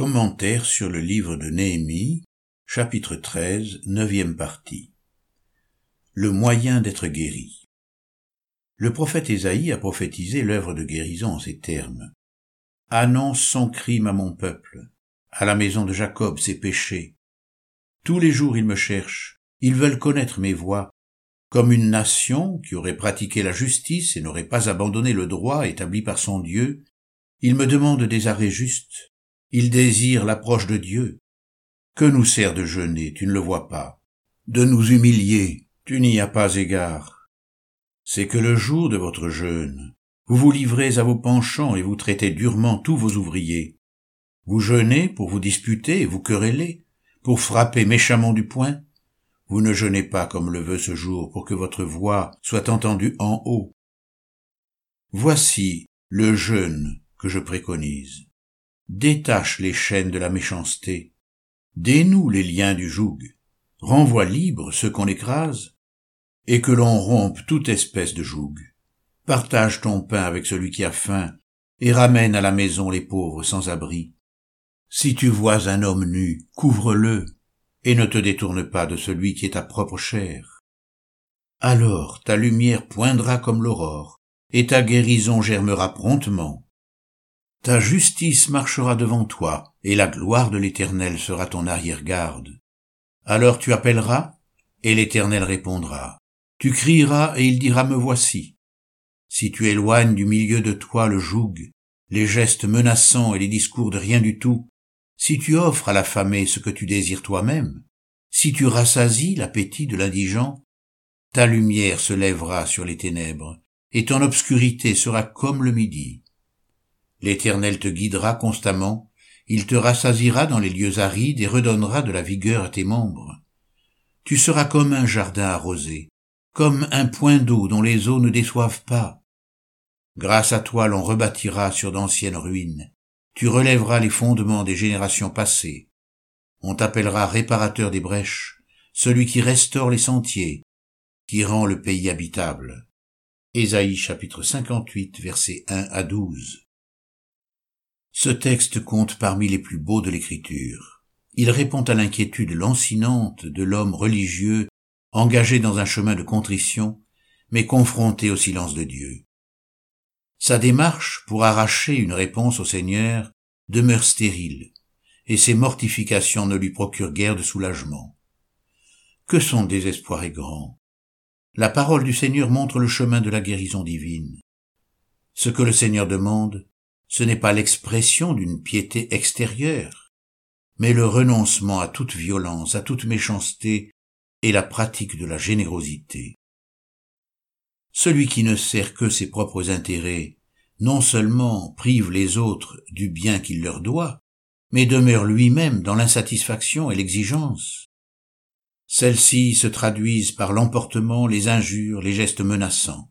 Commentaire sur le livre de Néhémie, chapitre 13, neuvième partie. Le moyen d'être guéri. Le prophète Ésaïe a prophétisé l'œuvre de guérison en ces termes. Annonce son crime à mon peuple, à la maison de Jacob ses péchés. Tous les jours ils me cherchent, ils veulent connaître mes voies. Comme une nation qui aurait pratiqué la justice et n'aurait pas abandonné le droit établi par son Dieu, ils me demandent des arrêts justes il désire l'approche de Dieu. Que nous sert de jeûner, tu ne le vois pas De nous humilier, tu n'y as pas égard. C'est que le jour de votre jeûne, vous vous livrez à vos penchants et vous traitez durement tous vos ouvriers. Vous jeûnez pour vous disputer et vous quereller, pour frapper méchamment du poing. Vous ne jeûnez pas comme le veut ce jour pour que votre voix soit entendue en haut. Voici le jeûne que je préconise détache les chaînes de la méchanceté, dénoue les liens du joug, renvoie libre ceux qu'on écrase, et que l'on rompe toute espèce de joug. Partage ton pain avec celui qui a faim, et ramène à la maison les pauvres sans abri. Si tu vois un homme nu, couvre-le, et ne te détourne pas de celui qui est ta propre chair. Alors ta lumière poindra comme l'aurore, et ta guérison germera promptement. Ta justice marchera devant toi, et la gloire de l'Éternel sera ton arrière-garde. Alors tu appelleras, et l'Éternel répondra. Tu crieras, et il dira Me voici. Si tu éloignes du milieu de toi le joug, les gestes menaçants et les discours de rien du tout, si tu offres à l'affamé ce que tu désires toi-même, si tu rassasies l'appétit de l'indigent, ta lumière se lèvera sur les ténèbres, et ton obscurité sera comme le midi. L'Éternel te guidera constamment, il te rassasira dans les lieux arides et redonnera de la vigueur à tes membres. Tu seras comme un jardin arrosé, comme un point d'eau dont les eaux ne déçoivent pas. Grâce à toi l'on rebâtira sur d'anciennes ruines, tu relèveras les fondements des générations passées. On t'appellera réparateur des brèches, celui qui restaure les sentiers, qui rend le pays habitable. Ésaïe chapitre 58 versets 1 à 12. Ce texte compte parmi les plus beaux de l'écriture. Il répond à l'inquiétude lancinante de l'homme religieux engagé dans un chemin de contrition, mais confronté au silence de Dieu. Sa démarche pour arracher une réponse au Seigneur demeure stérile, et ses mortifications ne lui procurent guère de soulagement. Que son désespoir est grand. La parole du Seigneur montre le chemin de la guérison divine. Ce que le Seigneur demande, ce n'est pas l'expression d'une piété extérieure, mais le renoncement à toute violence, à toute méchanceté et la pratique de la générosité. Celui qui ne sert que ses propres intérêts, non seulement prive les autres du bien qu'il leur doit, mais demeure lui-même dans l'insatisfaction et l'exigence. Celles-ci se traduisent par l'emportement, les injures, les gestes menaçants.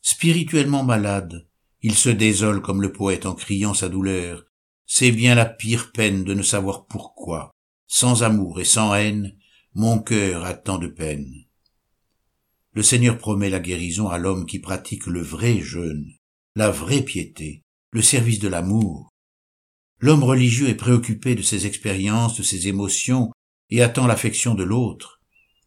Spirituellement malade, il se désole comme le poète en criant sa douleur. C'est bien la pire peine de ne savoir pourquoi, sans amour et sans haine, mon cœur a tant de peine. Le Seigneur promet la guérison à l'homme qui pratique le vrai jeûne, la vraie piété, le service de l'amour. L'homme religieux est préoccupé de ses expériences, de ses émotions, et attend l'affection de l'autre.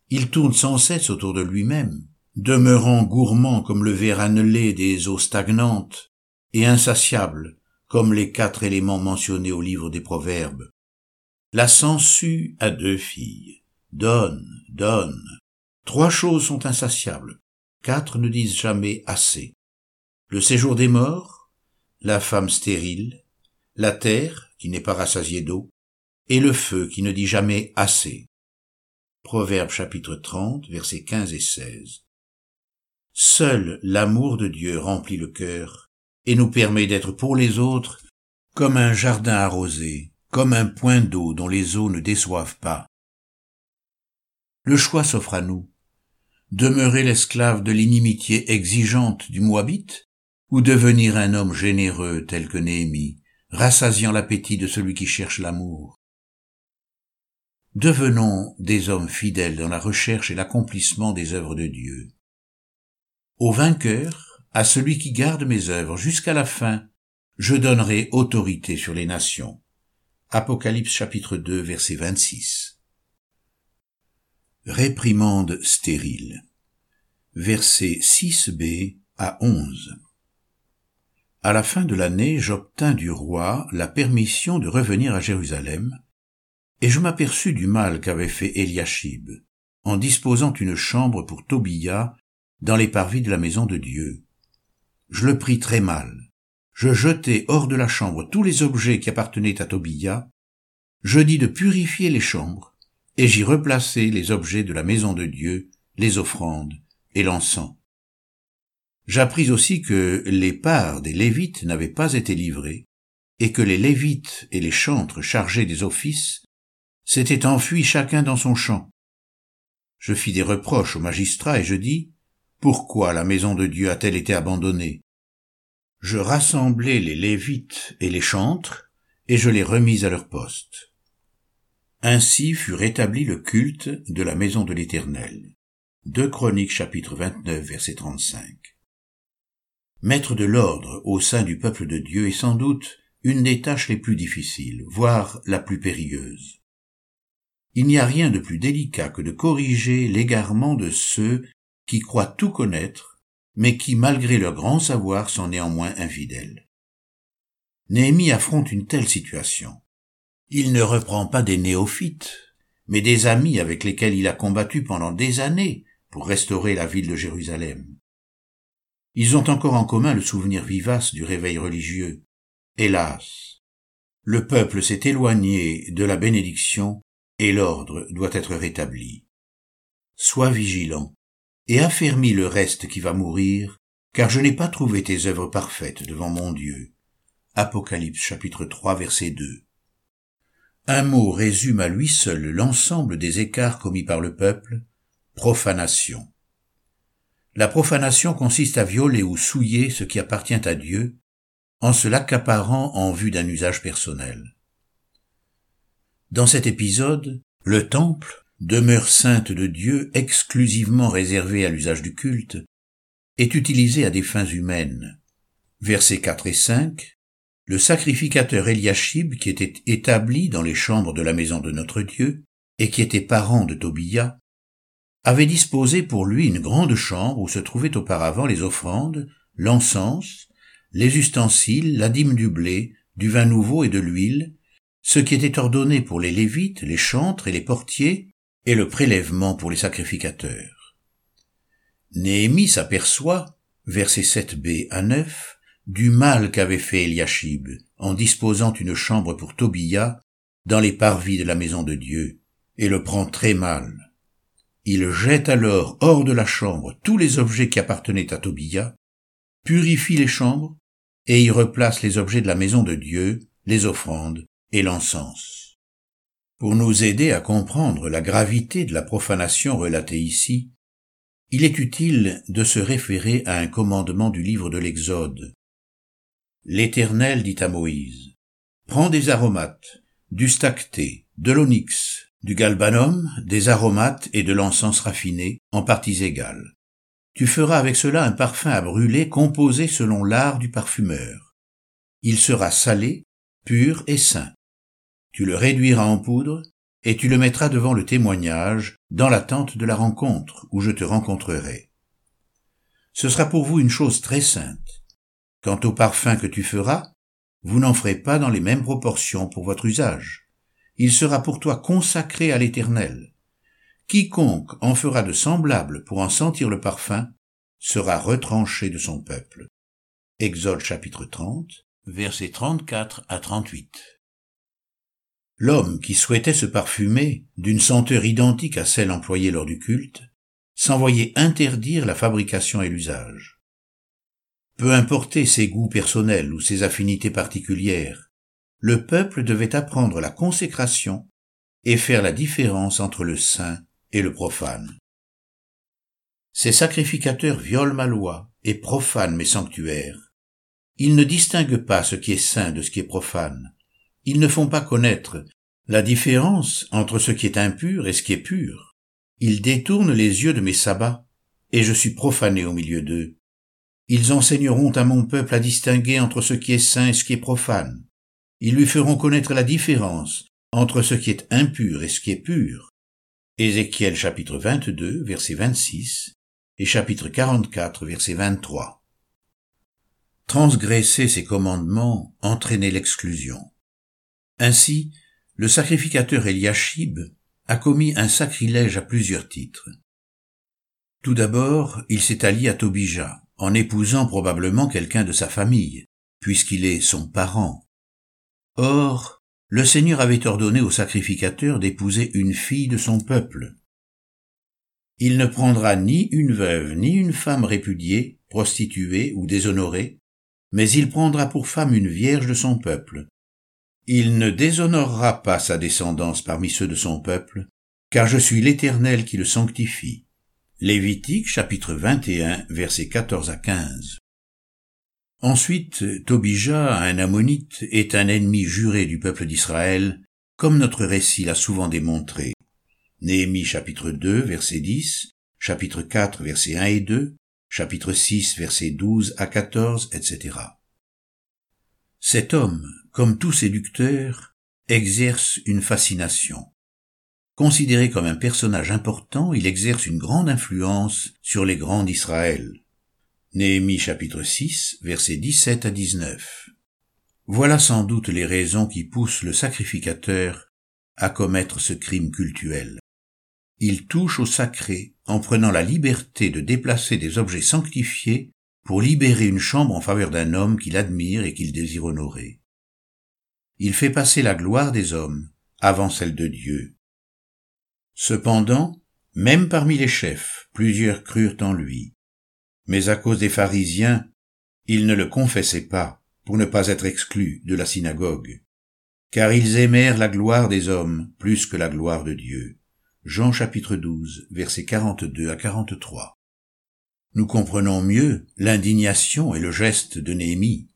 Il tourne sans cesse autour de lui-même demeurant gourmand comme le ver annelé des eaux stagnantes, et insatiable comme les quatre éléments mentionnés au livre des Proverbes. La sangsue a deux filles. Donne, donne. Trois choses sont insatiables. Quatre ne disent jamais assez. Le séjour des morts, la femme stérile, la terre qui n'est pas rassasiée d'eau, et le feu qui ne dit jamais assez. Proverbe chapitre 30, versets 15 et 16. Seul l'amour de Dieu remplit le cœur et nous permet d'être pour les autres comme un jardin arrosé, comme un point d'eau dont les eaux ne déçoivent pas. Le choix s'offre à nous. Demeurer l'esclave de l'inimitié exigeante du Moabite, ou devenir un homme généreux tel que Néhémie, rassasiant l'appétit de celui qui cherche l'amour. Devenons des hommes fidèles dans la recherche et l'accomplissement des œuvres de Dieu. Au vainqueur, à celui qui garde mes œuvres jusqu'à la fin, je donnerai autorité sur les nations. Apocalypse chapitre 2 verset 26. Réprimande stérile. Verset 6b à 11. À la fin de l'année, j'obtins du roi la permission de revenir à Jérusalem, et je m'aperçus du mal qu'avait fait Eliashib, en disposant une chambre pour Tobia dans les parvis de la maison de Dieu. Je le pris très mal. Je jetai hors de la chambre tous les objets qui appartenaient à Tobia. Je dis de purifier les chambres, et j'y replaçai les objets de la maison de Dieu, les offrandes et l'encens. J'appris aussi que les parts des Lévites n'avaient pas été livrées, et que les Lévites et les chantres chargés des offices s'étaient enfuis chacun dans son champ. Je fis des reproches aux magistrats et je dis, Pourquoi la maison de Dieu a-t-elle été abandonnée? Je rassemblai les Lévites et les chantres, et je les remis à leur poste. Ainsi fut rétabli le culte de la maison de l'Éternel. 2 Chroniques chapitre 29 verset 35. Mettre de l'ordre au sein du peuple de Dieu est sans doute une des tâches les plus difficiles, voire la plus périlleuse. Il n'y a rien de plus délicat que de corriger l'égarement de ceux qui croient tout connaître, mais qui, malgré leur grand savoir, sont néanmoins infidèles. Néhémie affronte une telle situation. Il ne reprend pas des néophytes, mais des amis avec lesquels il a combattu pendant des années pour restaurer la ville de Jérusalem. Ils ont encore en commun le souvenir vivace du réveil religieux. Hélas, le peuple s'est éloigné de la bénédiction et l'ordre doit être rétabli. Sois vigilant et affermis le reste qui va mourir, car je n'ai pas trouvé tes œuvres parfaites devant mon Dieu. Apocalypse chapitre 3 verset 2. Un mot résume à lui seul l'ensemble des écarts commis par le peuple, profanation. La profanation consiste à violer ou souiller ce qui appartient à Dieu, en se l'accaparant en vue d'un usage personnel. Dans cet épisode, le temple, demeure sainte de Dieu exclusivement réservée à l'usage du culte, est utilisé à des fins humaines. Versets 4 et 5, le sacrificateur Eliashib, qui était établi dans les chambres de la maison de notre Dieu, et qui était parent de Tobia, avait disposé pour lui une grande chambre où se trouvaient auparavant les offrandes, l'encens, les ustensiles, la dîme du blé, du vin nouveau et de l'huile, ce qui était ordonné pour les lévites, les chantres et les portiers, et le prélèvement pour les sacrificateurs. Néhémie s'aperçoit, versets 7b à 9, du mal qu'avait fait Eliashib en disposant une chambre pour Tobia dans les parvis de la maison de Dieu, et le prend très mal. Il jette alors hors de la chambre tous les objets qui appartenaient à Tobia, purifie les chambres, et y replace les objets de la maison de Dieu, les offrandes et l'encens. Pour nous aider à comprendre la gravité de la profanation relatée ici, il est utile de se référer à un commandement du livre de l'Exode. L'Éternel dit à Moïse, Prends des aromates, du stacté, de l'onyx, du galbanum, des aromates et de l'encens raffiné en parties égales. Tu feras avec cela un parfum à brûler composé selon l'art du parfumeur. Il sera salé, pur et sain. Tu le réduiras en poudre et tu le mettras devant le témoignage dans la tente de la rencontre où je te rencontrerai. Ce sera pour vous une chose très sainte. Quant au parfum que tu feras, vous n'en ferez pas dans les mêmes proportions pour votre usage il sera pour toi consacré à l'Éternel. Quiconque en fera de semblable pour en sentir le parfum sera retranché de son peuple. Exode chapitre 30, versets 34 à 38. L'homme qui souhaitait se parfumer d'une senteur identique à celle employée lors du culte s'envoyait interdire la fabrication et l'usage. Peu importer ses goûts personnels ou ses affinités particulières, le peuple devait apprendre la consécration et faire la différence entre le saint et le profane. Ces sacrificateurs violent ma loi et profanent mes sanctuaires. Ils ne distinguent pas ce qui est saint de ce qui est profane. Ils ne font pas connaître la différence entre ce qui est impur et ce qui est pur. Ils détournent les yeux de mes sabbats, et je suis profané au milieu d'eux. Ils enseigneront à mon peuple à distinguer entre ce qui est saint et ce qui est profane. Ils lui feront connaître la différence entre ce qui est impur et ce qui est pur. Ézéchiel chapitre 22, verset 26 et chapitre 44, verset 23. Transgresser ces commandements entraînait l'exclusion. Ainsi, le sacrificateur Eliashib a commis un sacrilège à plusieurs titres. Tout d'abord, il s'est allié à Tobija, en épousant probablement quelqu'un de sa famille, puisqu'il est son parent. Or, le Seigneur avait ordonné au sacrificateur d'épouser une fille de son peuple. Il ne prendra ni une veuve ni une femme répudiée, prostituée ou déshonorée, mais il prendra pour femme une vierge de son peuple. Il ne déshonorera pas sa descendance parmi ceux de son peuple, car je suis l'Éternel qui le sanctifie. Lévitique chapitre 21 versets 14 à 15. Ensuite, Tobija, un ammonite, est un ennemi juré du peuple d'Israël, comme notre récit l'a souvent démontré. Néhémie chapitre 2 verset 10, chapitre 4 verset 1 et 2, chapitre 6, versets 12 à 14, etc. Cet homme, comme tout séducteur, exerce une fascination. Considéré comme un personnage important, il exerce une grande influence sur les grands d'Israël. Néhémie chapitre 6, versets 17 à 19. Voilà sans doute les raisons qui poussent le sacrificateur à commettre ce crime cultuel. Il touche au sacré en prenant la liberté de déplacer des objets sanctifiés pour libérer une chambre en faveur d'un homme qu'il admire et qu'il désire honorer. Il fait passer la gloire des hommes avant celle de Dieu. Cependant, même parmi les chefs, plusieurs crurent en lui. Mais à cause des pharisiens, ils ne le confessaient pas pour ne pas être exclus de la synagogue, car ils aimèrent la gloire des hommes plus que la gloire de Dieu. Jean chapitre 12, versets 42 à 43. Nous comprenons mieux l'indignation et le geste de Néhémie.